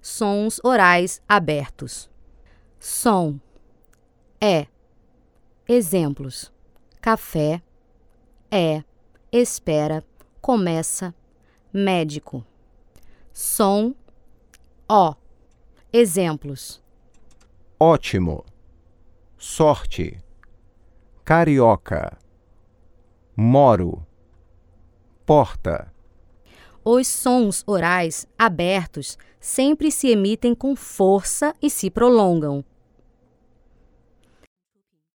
sons orais abertos. Som é. Exemplos: café, é, espera, começa, médico. Som ó. Exemplos: ótimo, sorte, carioca, moro, porta. Os sons orais abertos sempre se emitem com força e se prolongam.